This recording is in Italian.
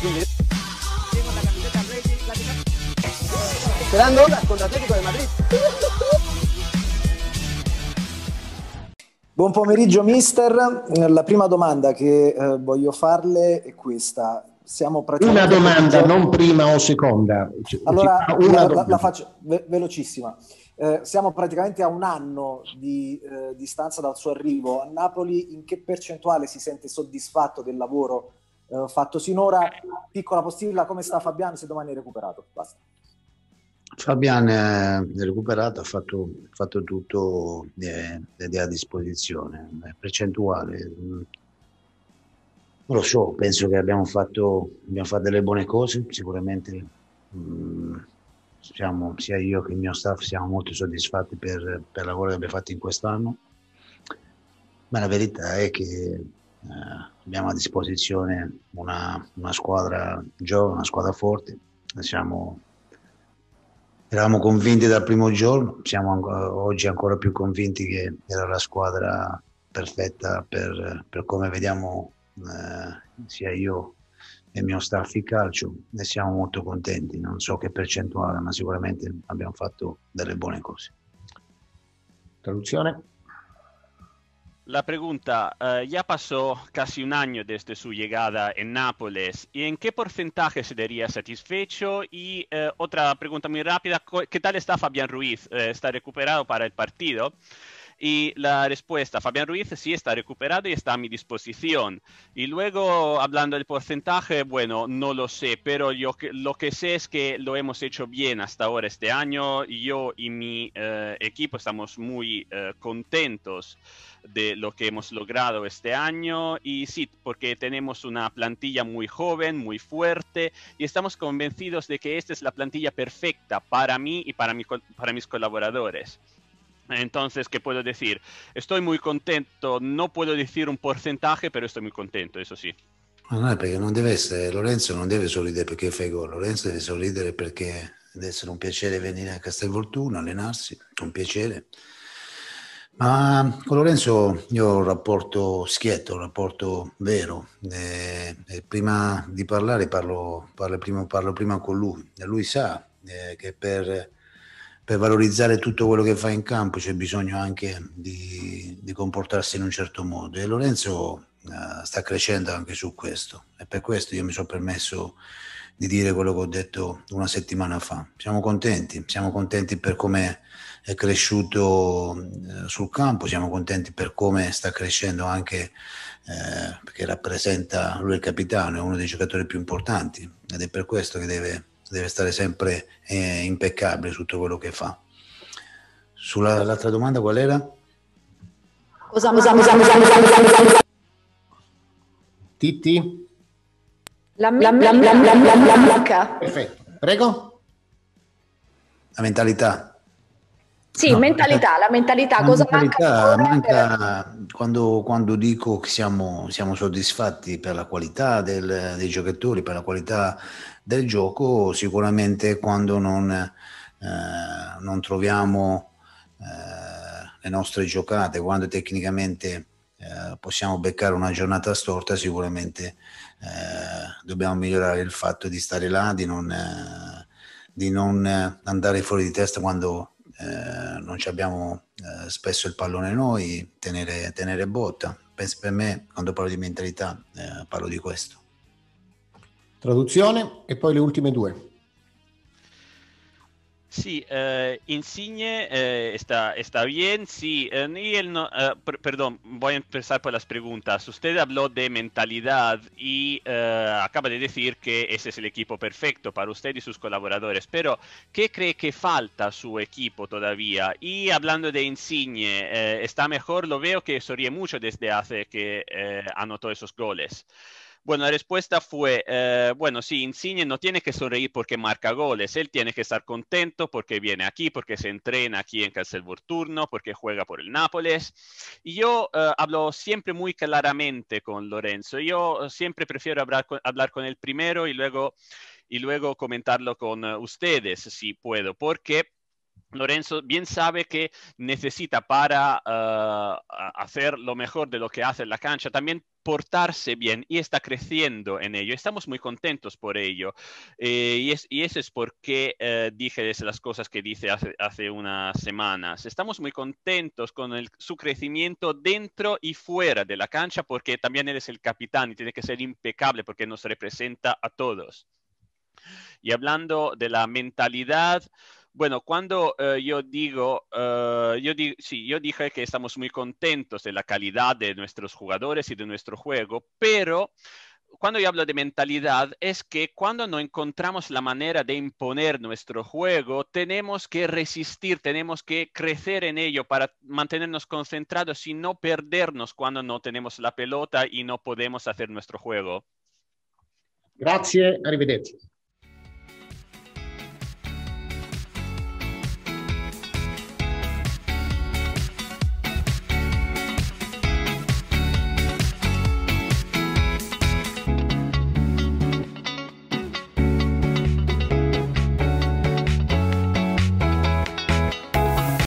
Quindi sperando ora contro Atletico di Madrid. Buon pomeriggio mister, la prima domanda che eh, voglio farle è questa. Siamo una domanda, non prima o seconda. Allora, la, la, la, faccio ve- velocissima. Eh, siamo praticamente a un anno di eh, distanza dal suo arrivo a Napoli. In che percentuale si sente soddisfatto del lavoro eh, fatto sinora? Piccola postilla, come sta Fabiano se domani è recuperato? Basta. Fabian è recuperato, ha fatto, fatto tutto ed è a disposizione. Percentuale, non lo so, penso che abbiamo fatto, abbiamo fatto delle buone cose, sicuramente mh, siamo, sia io che il mio staff siamo molto soddisfatti per, per il lavoro che abbiamo fatto in quest'anno, ma la verità è che eh, abbiamo a disposizione una, una squadra giovane, una squadra forte, siamo eravamo convinti dal primo giorno, siamo ancora, oggi ancora più convinti che era la squadra perfetta per, per come vediamo eh, sia io e il mio staff il calcio e siamo molto contenti, non so che percentuale, ma sicuramente abbiamo fatto delle buone cose. Traduzione? La pregunta, uh, ya pasó casi un año desde su llegada en Nápoles. ¿Y en qué porcentaje se diría satisfecho? Y uh, otra pregunta muy rápida, ¿qué tal está Fabián Ruiz? Uh, ¿Está recuperado para el partido? Y la respuesta, Fabián Ruiz sí está recuperado y está a mi disposición. Y luego, hablando del porcentaje, bueno, no lo sé, pero yo lo que sé es que lo hemos hecho bien hasta ahora este año. Yo y mi equipo estamos muy contentos de lo que hemos logrado este año y sí, porque tenemos una plantilla muy joven, muy fuerte y estamos convencidos de que esta es la plantilla perfecta para mí y para, mi, para mis colaboradores. Entonces, ¿qué puedo decir? Estoy muy contento, no puedo decir un porcentaje, pero estoy muy contento, eso. Ma no, perché non deve essere, Lorenzo non deve sorridere perché fai gol, Lorenzo deve sorridere perché deve essere un piacere venire a Castelvolturno, allenarsi, un piacere. Ma con Lorenzo io ho un rapporto schietto, un rapporto vero. E, e prima di parlare parlo, parlo, prima, parlo, prima, con lui. E lui sa eh, che per, per, valorizzare tutto quello che fa in campo c'è bisogno anche di, di comportarsi in un certo modo. E Lorenzo eh, sta crescendo anche su questo. E per questo io mi sono permesso di dire quello che ho detto una settimana fa. Siamo contenti, siamo contenti per come è cresciuto eh, sul campo, siamo contenti per come sta crescendo anche eh, perché rappresenta lui il capitano, è uno dei giocatori più importanti ed è per questo che deve, deve stare sempre eh, impeccabile su tutto quello che fa. Sulla, l'altra domanda qual era? Cosa, cosa, cosa, cosa, cosa, Titti? La, la, la, la, la, la, la, la, Perfetto, prego. La mentalità. Sì, no, mentalità, la mentalità, la cosa mentalità manca? manca quando, quando, dico che siamo, siamo soddisfatti per la qualità del, dei giocatori, per la qualità del gioco, sicuramente quando non, eh, non troviamo eh, le nostre giocate, quando tecnicamente eh, possiamo beccare una giornata storta, sicuramente eh, dobbiamo migliorare il fatto di stare là, di non, eh, di non andare fuori di testa quando eh, non abbiamo eh, spesso il pallone noi, tenere, tenere botta. Penso per me, quando parlo di mentalità, eh, parlo di questo. Traduzione e poi le ultime due. Sí, eh, Insigne eh, está, está bien, sí. Eh, y él no, eh, per, perdón, voy a empezar por las preguntas. Usted habló de mentalidad y eh, acaba de decir que ese es el equipo perfecto para usted y sus colaboradores. Pero, ¿qué cree que falta a su equipo todavía? Y hablando de Insigne, eh, ¿está mejor? Lo veo que sonríe mucho desde hace que anotó esos goles. Bueno, la respuesta fue, eh, bueno, sí, Insigne no tiene que sonreír porque marca goles, él tiene que estar contento porque viene aquí, porque se entrena aquí en Castelvolturno, porque juega por el Nápoles. Y yo eh, hablo siempre muy claramente con Lorenzo, yo siempre prefiero hablar con, hablar con él primero y luego, y luego comentarlo con uh, ustedes, si puedo, porque Lorenzo bien sabe que necesita para uh, hacer lo mejor de lo que hace en la cancha, también portarse bien y está creciendo en ello. Estamos muy contentos por ello. Eh, y, es, y, eso es por qué eh, dije las cosas que dice hace, hace, unas semanas. Estamos muy contentos con su crecimiento dentro y fuera de la cancha porque también él es el capitán y tiene que ser impecable porque nos representa a todos. Y hablando de la mentalidad, bueno, cuando uh, yo digo, uh, yo di sí, yo dije que estamos muy contentos de la calidad de nuestros jugadores y de nuestro juego, pero cuando yo hablo de mentalidad es que cuando no encontramos la manera de imponer nuestro juego, tenemos que resistir, tenemos que crecer en ello para mantenernos concentrados y no perdernos cuando no tenemos la pelota y no podemos hacer nuestro juego. Grazie, arrivederci.